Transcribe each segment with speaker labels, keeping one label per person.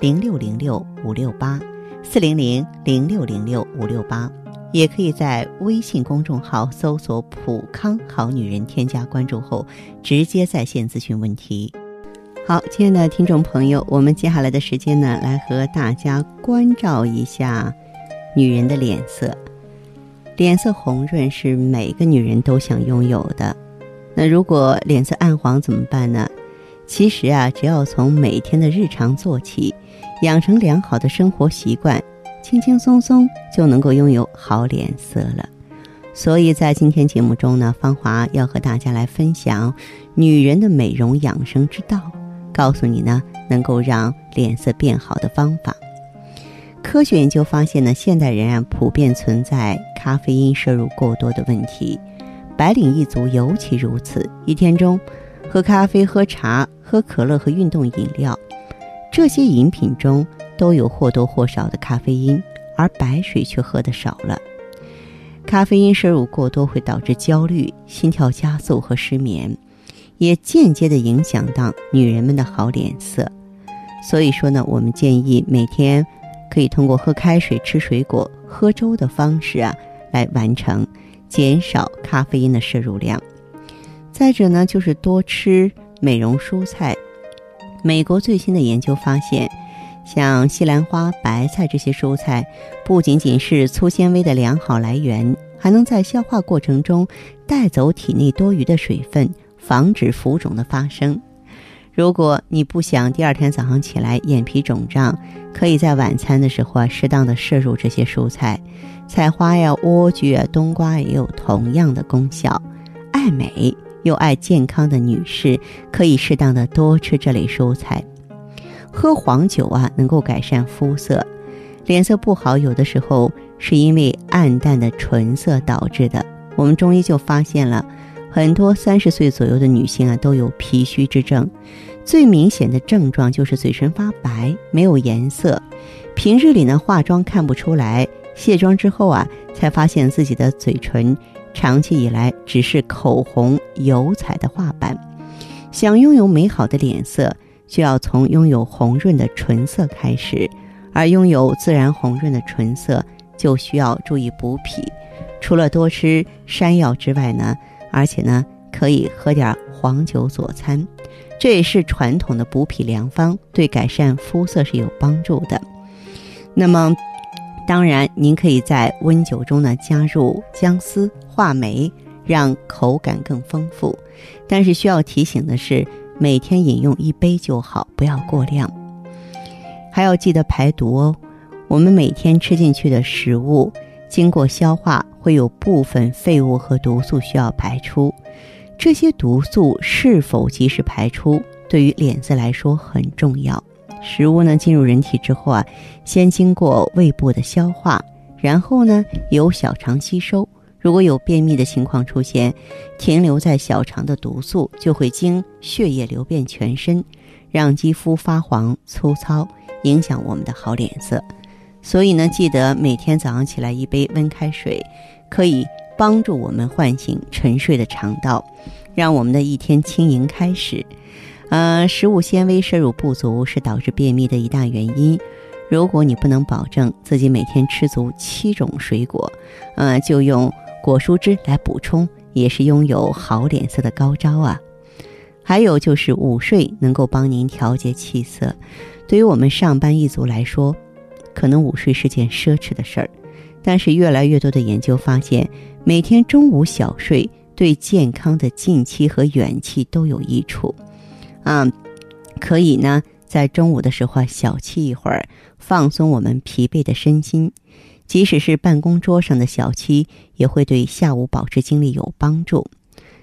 Speaker 1: 零六零六五六八四零零零六零六五六八。也可以在微信公众号搜索“普康好女人”，添加关注后直接在线咨询问题。好，亲爱的听众朋友，我们接下来的时间呢，来和大家关照一下女人的脸色。脸色红润是每个女人都想拥有的。那如果脸色暗黄怎么办呢？其实啊，只要从每天的日常做起，养成良好的生活习惯。轻轻松松就能够拥有好脸色了，所以在今天节目中呢，芳华要和大家来分享女人的美容养生之道，告诉你呢能够让脸色变好的方法。科学研究发现呢，现代人啊普遍存在咖啡因摄入过多的问题，白领一族尤其如此。一天中，喝咖啡、喝茶、喝可乐和运动饮料，这些饮品中。都有或多或少的咖啡因，而白水却喝得少了。咖啡因摄入过多会导致焦虑、心跳加速和失眠，也间接的影响到女人们的好脸色。所以说呢，我们建议每天可以通过喝开水、吃水果、喝粥的方式啊，来完成减少咖啡因的摄入量。再者呢，就是多吃美容蔬菜。美国最新的研究发现。像西兰花、白菜这些蔬菜，不仅仅是粗纤维的良好来源，还能在消化过程中带走体内多余的水分，防止浮肿的发生。如果你不想第二天早上起来眼皮肿胀，可以在晚餐的时候啊，适当的摄入这些蔬菜。菜花呀、莴苣啊、冬瓜也有同样的功效。爱美又爱健康的女士，可以适当的多吃这类蔬菜。喝黄酒啊，能够改善肤色。脸色不好，有的时候是因为暗淡的唇色导致的。我们中医就发现了，很多三十岁左右的女性啊，都有脾虚之症。最明显的症状就是嘴唇发白，没有颜色。平日里呢，化妆看不出来，卸妆之后啊，才发现自己的嘴唇长期以来只是口红油彩的画板。想拥有美好的脸色。就要从拥有红润的唇色开始，而拥有自然红润的唇色，就需要注意补脾。除了多吃山药之外呢，而且呢，可以喝点黄酒佐餐，这也是传统的补脾良方，对改善肤色是有帮助的。那么，当然您可以在温酒中呢加入姜丝、话梅，让口感更丰富。但是需要提醒的是。每天饮用一杯就好，不要过量。还要记得排毒哦。我们每天吃进去的食物，经过消化会有部分废物和毒素需要排出。这些毒素是否及时排出，对于脸色来说很重要。食物呢进入人体之后啊，先经过胃部的消化，然后呢由小肠吸收。如果有便秘的情况出现，停留在小肠的毒素就会经血液流遍全身，让肌肤发黄粗糙，影响我们的好脸色。所以呢，记得每天早上起来一杯温开水，可以帮助我们唤醒沉睡的肠道，让我们的一天轻盈开始。呃，食物纤维摄入不足是导致便秘的一大原因。如果你不能保证自己每天吃足七种水果，呃，就用。果蔬汁来补充，也是拥有好脸色的高招啊。还有就是午睡能够帮您调节气色。对于我们上班一族来说，可能午睡是件奢侈的事儿，但是越来越多的研究发现，每天中午小睡对健康的近期和远期都有益处。啊，可以呢，在中午的时候小憩一会儿，放松我们疲惫的身心。即使是办公桌上的小憩，也会对下午保持精力有帮助。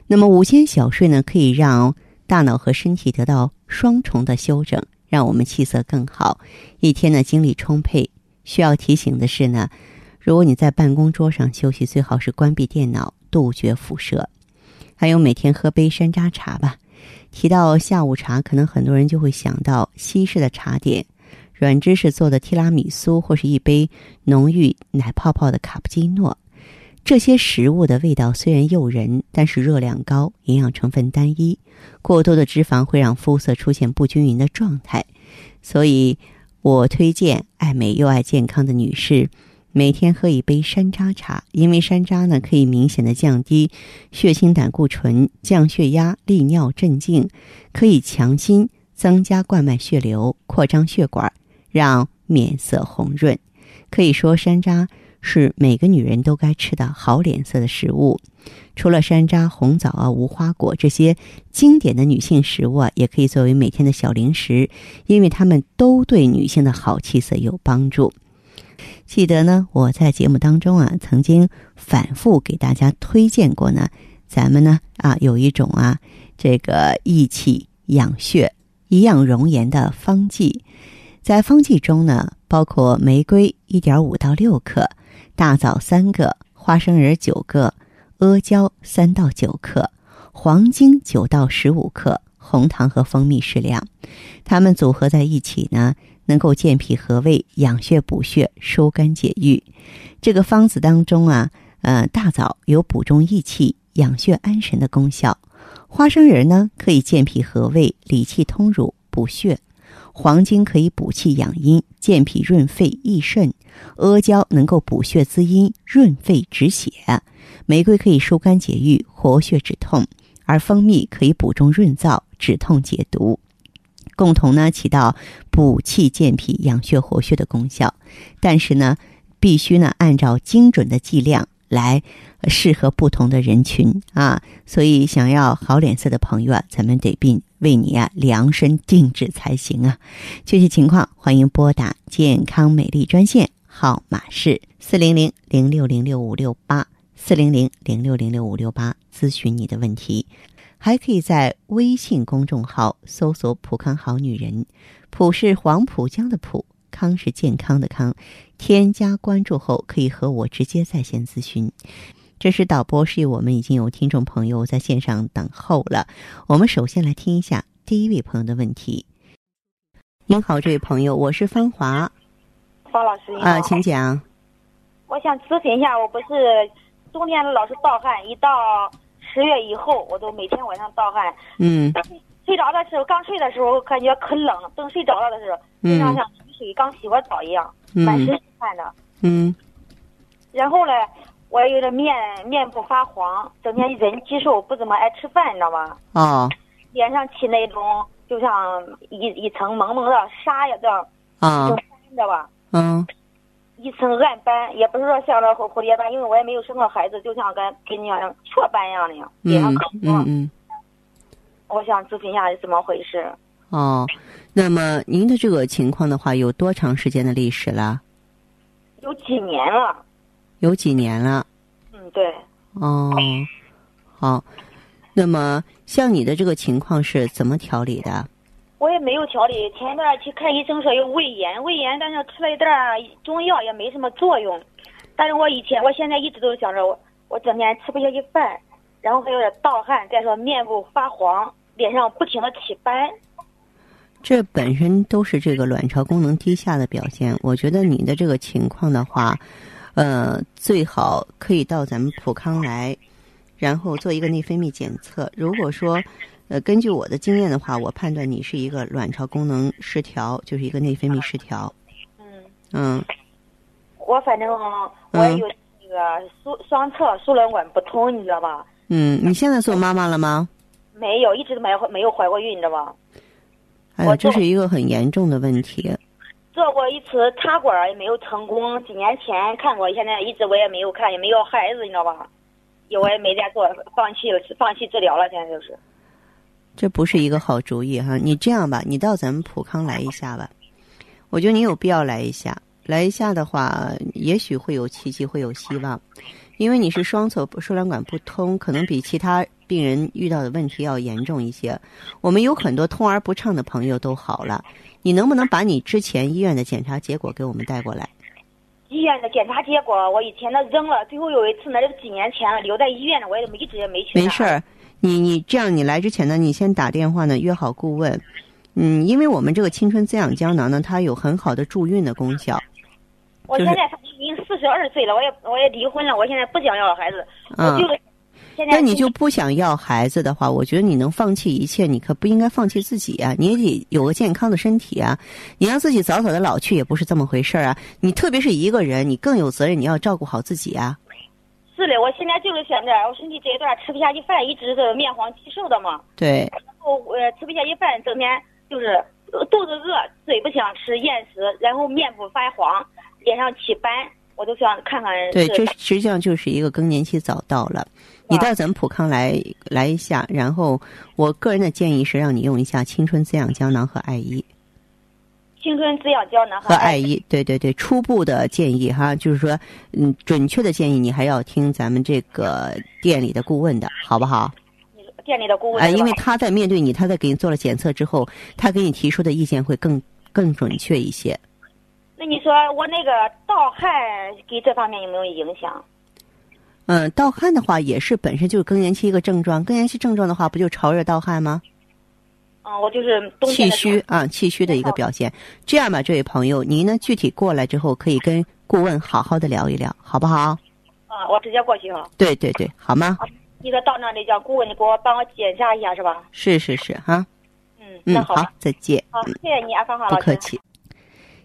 Speaker 1: 那么午间小睡呢，可以让大脑和身体得到双重的休整，让我们气色更好，一天呢精力充沛。需要提醒的是呢，如果你在办公桌上休息，最好是关闭电脑，杜绝辐射。还有每天喝杯山楂茶吧。提到下午茶，可能很多人就会想到西式的茶点。软芝士做的提拉米苏，或是一杯浓郁奶泡泡的卡布奇诺，这些食物的味道虽然诱人，但是热量高，营养成分单一，过多的脂肪会让肤色出现不均匀的状态。所以，我推荐爱美又爱健康的女士每天喝一杯山楂茶，因为山楂呢可以明显的降低血清胆固醇，降血压、利尿、镇静，可以强心，增加冠脉血流，扩张血管。让面色红润，可以说山楂是每个女人都该吃的好脸色的食物。除了山楂、红枣啊、无花果这些经典的女性食物啊，也可以作为每天的小零食，因为它们都对女性的好气色有帮助。记得呢，我在节目当中啊，曾经反复给大家推荐过呢，咱们呢啊有一种啊这个益气养血、颐养容颜的方剂。在方剂中呢，包括玫瑰一点五到六克，大枣三个，花生仁九个，阿胶三到九克，黄精九到十五克，红糖和蜂蜜适量。它们组合在一起呢，能够健脾和胃、养血补血、疏肝解郁。这个方子当中啊，呃，大枣有补中益气、养血安神的功效，花生仁呢可以健脾和胃、理气通乳、补血。黄精可以补气养阴、健脾润肺益肾，阿胶能够补血滋阴、润肺止血，玫瑰可以疏肝解郁、活血止痛，而蜂蜜可以补中润燥、止痛解毒，共同呢起到补气健脾、养血活血的功效。但是呢，必须呢按照精准的剂量来适合不同的人群啊。所以，想要好脸色的朋友啊，咱们得并。为你啊量身定制才行啊！具体情况欢迎拨打健康美丽专线，号码是四零零零六零六五六八四零零零六零六五六八，咨询你的问题。还可以在微信公众号搜索“浦康好女人”，浦是黄浦江的浦，康是健康的康。添加关注后，可以和我直接在线咨询。这是导播示意，我们已经有听众朋友在线上等候了。我们首先来听一下第一位朋友的问题。您好，这位朋友，我是芳华。
Speaker 2: 方老师，
Speaker 1: 啊，请讲。
Speaker 2: 我想咨询一下，我不是冬天老是盗汗，一到十月以后，我都每天晚上盗汗。
Speaker 1: 嗯。
Speaker 2: 睡着的时候，刚睡的时候感觉可冷，等睡着了的时候，就像像水刚洗过澡一样，满身是汗的。
Speaker 1: 嗯。
Speaker 2: 然后呢？我有点面面部发黄，整天人肌瘦，不怎么爱吃饭，你知道吗？
Speaker 1: 啊。
Speaker 2: 脸上起那种就像一一层蒙蒙的沙呀，这样。
Speaker 1: 啊。
Speaker 2: 你知道吧？
Speaker 1: 嗯。
Speaker 2: 一层暗斑，也不是说像那蝴蝴蝶斑，因为我也没有生过孩子，就像跟跟你像雀斑一样的，脸上可
Speaker 1: 多。嗯嗯。
Speaker 2: 我想咨询一下是怎么回事。
Speaker 1: 哦，那么您的这个情况的话，有多长时间的历史了？
Speaker 2: 有几年了。
Speaker 1: 有几年了，
Speaker 2: 嗯，对，
Speaker 1: 哦，好，那么像你的这个情况是怎么调理的？
Speaker 2: 我也没有调理，前一段去看医生说有胃炎，胃炎，但是吃了一点中药也没什么作用。但是我以前，我现在一直都想着我，我整天吃不下去饭，然后还有点盗汗，再说面部发黄，脸上不停的起斑。
Speaker 1: 这本身都是这个卵巢功能低下的表现。我觉得你的这个情况的话。呃，最好可以到咱们普康来，然后做一个内分泌检测。如果说，呃，根据我的经验的话，我判断你是一个卵巢功能失调，就是一个内分泌失调。
Speaker 2: 嗯。
Speaker 1: 嗯。
Speaker 2: 我反正我有那个输双侧输卵管不通，你知道吧？
Speaker 1: 嗯，你现在做妈妈了吗？
Speaker 2: 没有，一直都没有没有怀过孕，你知道吧？
Speaker 1: 哎呀，这是一个很严重的问题。
Speaker 2: 做过一次插管也没有成功，几年前看过，现在一直我也没有看，也没有孩子，你知道吧？有我也没再做，放弃了，放弃治疗了，现在就是。
Speaker 1: 这不是一个好主意哈！你这样吧，你到咱们普康来一下吧。我觉得你有必要来一下，来一下的话，也许会有奇迹，会有希望。因为你是双侧输卵管不通，可能比其他病人遇到的问题要严重一些。我们有很多通而不畅的朋友都好了，你能不能把你之前医院的检查结果给我们带过来？
Speaker 2: 医院的检查结果我以前都扔了，最后有一次那是几年前了，留在医院了，我也没一直也没去。
Speaker 1: 没事儿，你你这样，你来之前呢，你先打电话呢约好顾问。嗯，因为我们这个青春滋养胶囊呢，它有很好的助孕的功效。
Speaker 2: 我现在已经四十二岁了，我也我也离婚了，我现在不想要孩子，
Speaker 1: 嗯、
Speaker 2: 我就是。
Speaker 1: 那你就不想要孩子的话，我觉得你能放弃一切，你可不应该放弃自己啊！你也得有个健康的身体啊！你让自己早早的老去也不是这么回事儿啊！你特别是一个人，你更有责任，你要照顾好自己啊！
Speaker 2: 是的，我现在就是想着，我身体这一段吃不下去饭，一直是面黄肌瘦的嘛。
Speaker 1: 对。
Speaker 2: 然后呃，吃不下去饭，整天就是肚子饿，嘴不想吃，厌食，然后面部发黄。脸上起斑，我都想看看。
Speaker 1: 对，就实际上就是一个更年期早到了。你到咱们普康来来一下，然后我个人的建议是让你用一下青春滋养胶囊和艾依。
Speaker 2: 青春滋养胶囊
Speaker 1: 和爱伊，对对对，初步的建议哈，就是说，嗯，准确的建议你还要听咱们这个店里的顾问的，好不好？
Speaker 2: 店里的顾问。
Speaker 1: 哎，因为他在面对你，他在给你做了检测之后，他给你提出的意见会更更准确一些。
Speaker 2: 那你说我那个盗汗给这方面有没有影响？
Speaker 1: 嗯，盗汗的话也是本身就是更年期一个症状。更年期症状的话，不就潮热盗汗吗？
Speaker 2: 嗯，我就是
Speaker 1: 气虚啊，气虚的一个表现。这样吧，这位朋友，您呢具体过来之后，可以跟顾问好好的聊一聊，好不好？
Speaker 2: 啊，我直接过去哈。
Speaker 1: 对对对，好吗？
Speaker 2: 你说到那里叫顾问，你给我帮我检查一下是吧？
Speaker 1: 是是是哈。
Speaker 2: 嗯，
Speaker 1: 嗯，
Speaker 2: 好，
Speaker 1: 再见。
Speaker 2: 好，谢谢你，阿芳好
Speaker 1: 不客气。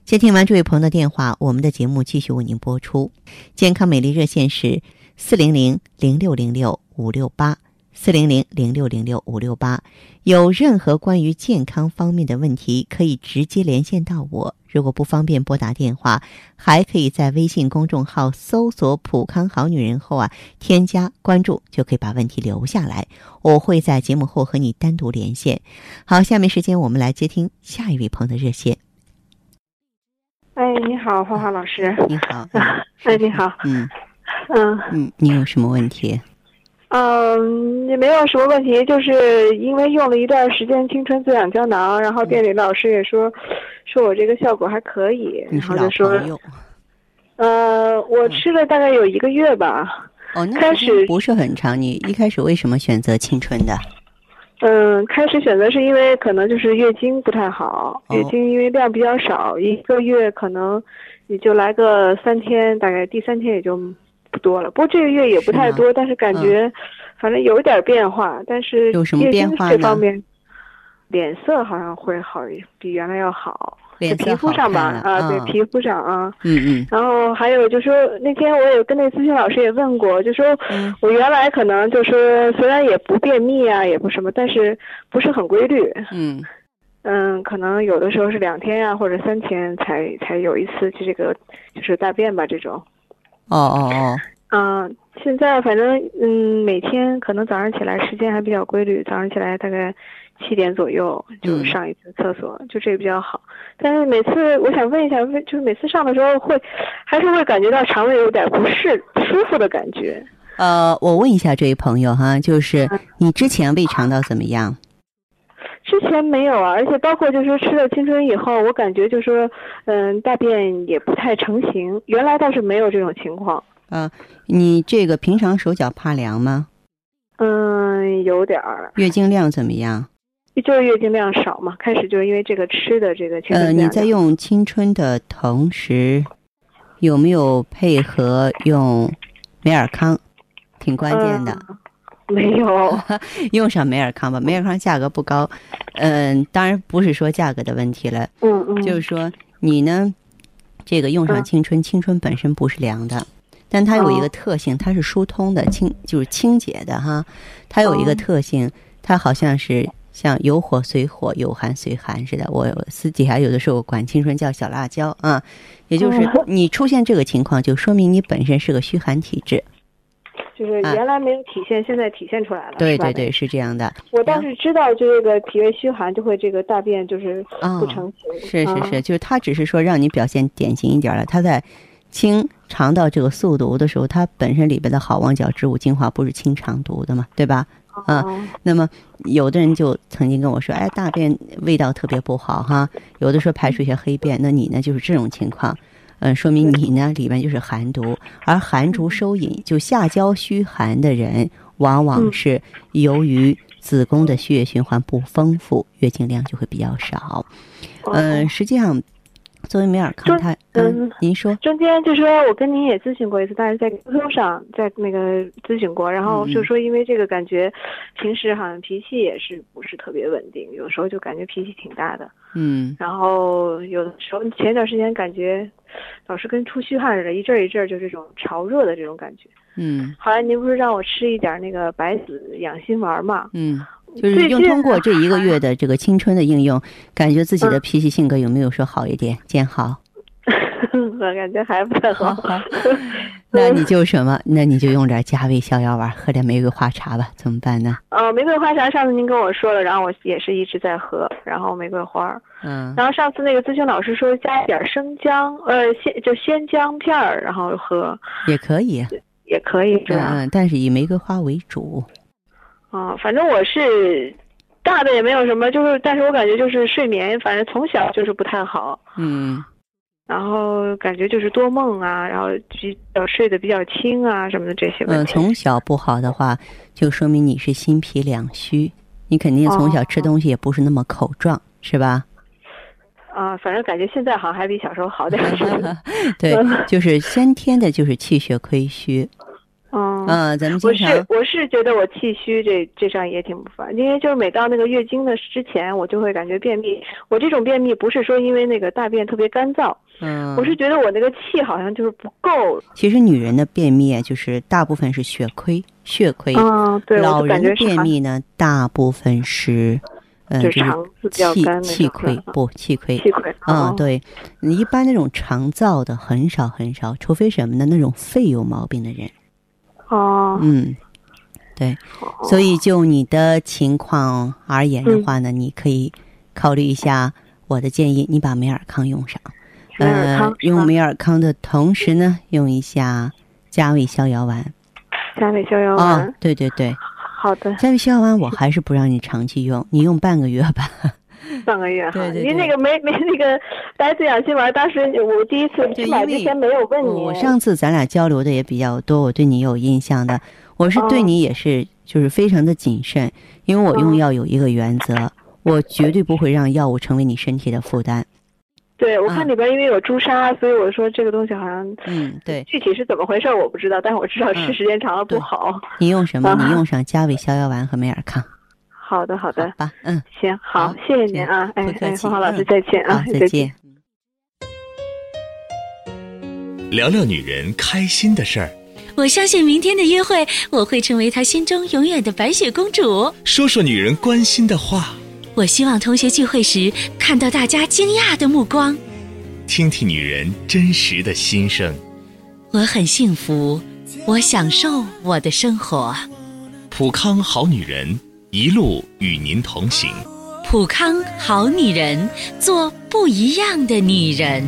Speaker 1: 接听完这位朋友的电话，我们的节目继续为您播出。健康美丽热线是四零零零六零六五六八四零零零六零六五六八。有任何关于健康方面的问题，可以直接连线到我。如果不方便拨打电话，还可以在微信公众号搜索“普康好女人”后啊，添加关注，就可以把问题留下来。我会在节目后和你单独连线。好，下面时间我们来接听下一位朋友的热线。
Speaker 3: 哎，你好，花花老师。
Speaker 1: 你好。
Speaker 3: 哎，你好。
Speaker 1: 嗯。
Speaker 3: 嗯。
Speaker 1: 嗯，你有什么问题？
Speaker 3: 嗯，也没有什么问题，就是因为用了一段时间青春滋养胶囊，然后店里老师也说，说我这个效果还可以，然后就说，呃，我吃了大概有一个月吧。
Speaker 1: 哦，那
Speaker 3: 开始
Speaker 1: 不是很长。你一开始为什么选择青春的？
Speaker 3: 嗯，开始选择是因为可能就是月经不太好，
Speaker 1: 哦、
Speaker 3: 月经因为量比较少，一个月可能也就来个三天，大概第三天也就不多了。不过这个月也不太多，但是感觉、
Speaker 1: 嗯、
Speaker 3: 反正有一点变化。但是
Speaker 1: 有什么变化
Speaker 3: 这方面，脸色好像会好，比原来要好。
Speaker 1: 脸
Speaker 3: 皮肤上吧，啊，对，皮肤上啊，
Speaker 1: 嗯嗯。
Speaker 3: 然后还有就是说，那天我也跟那咨询老师也问过，就说我原来可能就是虽然也不便秘啊，也不什么，但是不是很规律。
Speaker 1: 嗯。
Speaker 3: 嗯，可能有的时候是两天呀、啊，或者三天才才有一次就这个就是大便吧这种。
Speaker 1: 哦哦哦。
Speaker 3: 嗯，现在反正嗯每天可能早上起来时间还比较规律，早上起来大概。七点左右就上一次厕所，
Speaker 1: 嗯、
Speaker 3: 就这个比较好。但是每次我想问一下，就是每次上的时候会，还是会感觉到肠胃有点不适、不舒服的感觉。
Speaker 1: 呃，我问一下这位朋友哈，就是你之前胃肠道怎么样？
Speaker 3: 之前没有啊，而且包括就是说吃了青春以后，我感觉就是说，嗯，大便也不太成型。原来倒是没有这种情况。
Speaker 1: 啊、呃，你这个平常手脚怕凉吗？
Speaker 3: 嗯，有点儿。
Speaker 1: 月经量怎么样？
Speaker 3: 就是月经量少嘛，开始就是因为这个吃的这个青春
Speaker 1: 呃，你在用青春的同时，有没有配合用美尔康？挺关键的。
Speaker 3: 嗯、没有，
Speaker 1: 用上美尔康吧，美尔康价格不高。嗯，当然不是说价格的问题了。
Speaker 3: 嗯嗯。
Speaker 1: 就是说你呢，这个用上青春，
Speaker 3: 嗯、
Speaker 1: 青春本身不是凉的，但它有一个特性，它是疏通的，清就是清洁的哈。它有一个特性。它好像是像有火随火，有寒随寒似的。我私底下有的时候管青春叫小辣椒啊，也就是你出现这个情况，就说明你本身是个虚寒体质。
Speaker 3: 就是原来没有体现，现在体现出来了。
Speaker 1: 对对对，是这样的。
Speaker 3: 我倒是知道，就这个脾胃虚寒就会这个大便就是不成形。
Speaker 1: 是是是，就是他只是说让你表现典型一点了。他在清肠道这个速毒的时候，它本身里边的好望角植物精华不是清肠毒的嘛，对吧？啊，那么有的人就曾经跟我说，哎，大便味道特别不好哈，有的说排出一些黑便，那你呢就是这种情况。嗯，说明你呢里面就是寒毒，而寒毒收引，就下焦虚寒的人，往往是由于子宫的血液循环不丰富，月经量就会比较少。嗯，实际上。作为梅尔康，他嗯，您说
Speaker 3: 中间就说我跟您也咨询过一次，但是在 QQ 上在那个咨询过，然后就说因为这个感觉平时好像脾气也是不是特别稳定，有时候就感觉脾气挺大的，
Speaker 1: 嗯，
Speaker 3: 然后有的时候前一段时间感觉老是跟出虚汗似的，一阵一阵就这种潮热的这种感觉，
Speaker 1: 嗯，
Speaker 3: 后来您不是让我吃一点那个白子养心丸嘛，
Speaker 1: 嗯。就是用通过这一个月的这个青春的应用，感觉自己的脾气性格有没有说好一点？见好，
Speaker 3: 我感觉还不太好。
Speaker 1: 那你就什么？那你就用点加味逍遥丸，喝点玫瑰花茶吧。怎么办呢？
Speaker 3: 呃，玫瑰花茶上次您跟我说了，然后我也是一直在喝。然后玫瑰花，
Speaker 1: 嗯，
Speaker 3: 然后上次那个咨询老师说加一点生姜，呃，鲜就鲜姜片儿，然后喝
Speaker 1: 也可以，
Speaker 3: 也可以，
Speaker 1: 嗯，但是以玫瑰花为主。
Speaker 3: 啊，反正我是大的也没有什么，就是，但是我感觉就是睡眠，反正从小就是不太好。
Speaker 1: 嗯，
Speaker 3: 然后感觉就是多梦啊，然后比较睡得比较轻啊什么的这些问
Speaker 1: 题。嗯，从小不好的话，就说明你是心脾两虚，你肯定从小吃东西也不是那么口壮，是吧？
Speaker 3: 啊，反正感觉现在好像还比小时候好点。
Speaker 1: 对，就是先天的，就是气血亏虚。
Speaker 3: 嗯
Speaker 1: 嗯，咱们
Speaker 3: 我是我是觉得我气虚，这这上也挺不烦，因为就是每到那个月经的之前，我就会感觉便秘。我这种便秘不是说因为那个大便特别干燥，
Speaker 1: 嗯，
Speaker 3: 我是觉得我那个气好像就是不够。
Speaker 1: 其实女人的便秘就是大部分是血亏，血亏。
Speaker 3: 嗯，对，
Speaker 1: 老人的便秘呢，大部分是，嗯，就是气气亏，不气亏。
Speaker 3: 气亏。
Speaker 1: 嗯，对，一般那种肠燥的很少很少，除非什么呢？那种肺有毛病的人。
Speaker 3: 哦，
Speaker 1: 嗯，对，所以就你的情况而言的话呢，你可以考虑一下我的建议，你把美尔康用上，呃，用美尔康的同时呢，用一下加味逍遥丸。
Speaker 3: 加味逍遥丸，
Speaker 1: 对对对，
Speaker 3: 好的。
Speaker 1: 加味逍遥丸我还是不让你长期用，你用半个月吧。
Speaker 3: 半个月
Speaker 1: 哈，
Speaker 3: 您那个没没那个白子养心丸，当时我第一次去买之前没有问你。
Speaker 1: 我上次咱俩交流的也比较多，我对你有印象的。我是对你也是就是非常的谨慎，因为我用药有一个原则，我绝对不会让药物成为你身体的负担。
Speaker 3: 对，我看里边因为有朱砂，所以我说这个东西好像
Speaker 1: 嗯，对，
Speaker 3: 具体是怎么回事我不知道，但是我知道吃时间长了不好。
Speaker 1: 你用什么？你用 上加味逍遥丸和美尔康。
Speaker 3: 好的，好的，
Speaker 1: 吧，嗯，
Speaker 3: 行，好，谢谢您啊，哎哎，芳华老师再见啊，
Speaker 1: 再见。
Speaker 4: 聊聊女人开心的事儿。
Speaker 5: 我相信明天的约会，我会成为他心中永远的白雪公主。
Speaker 4: 说说女人关心的话。
Speaker 5: 我希望同学聚会时看到大家惊讶的目光。
Speaker 4: 听听女人真实的心声。
Speaker 5: 我很幸福，我享受我的生活。
Speaker 4: 普康好女人。一路与您同行，
Speaker 5: 普康好女人，做不一样的女人。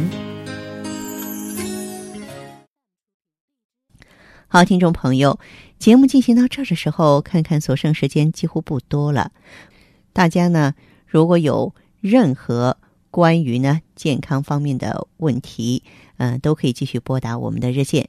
Speaker 1: 好，听众朋友，节目进行到这儿的时候，看看所剩时间几乎不多了。大家呢，如果有任何关于呢健康方面的问题，嗯，都可以继续拨打我们的热线。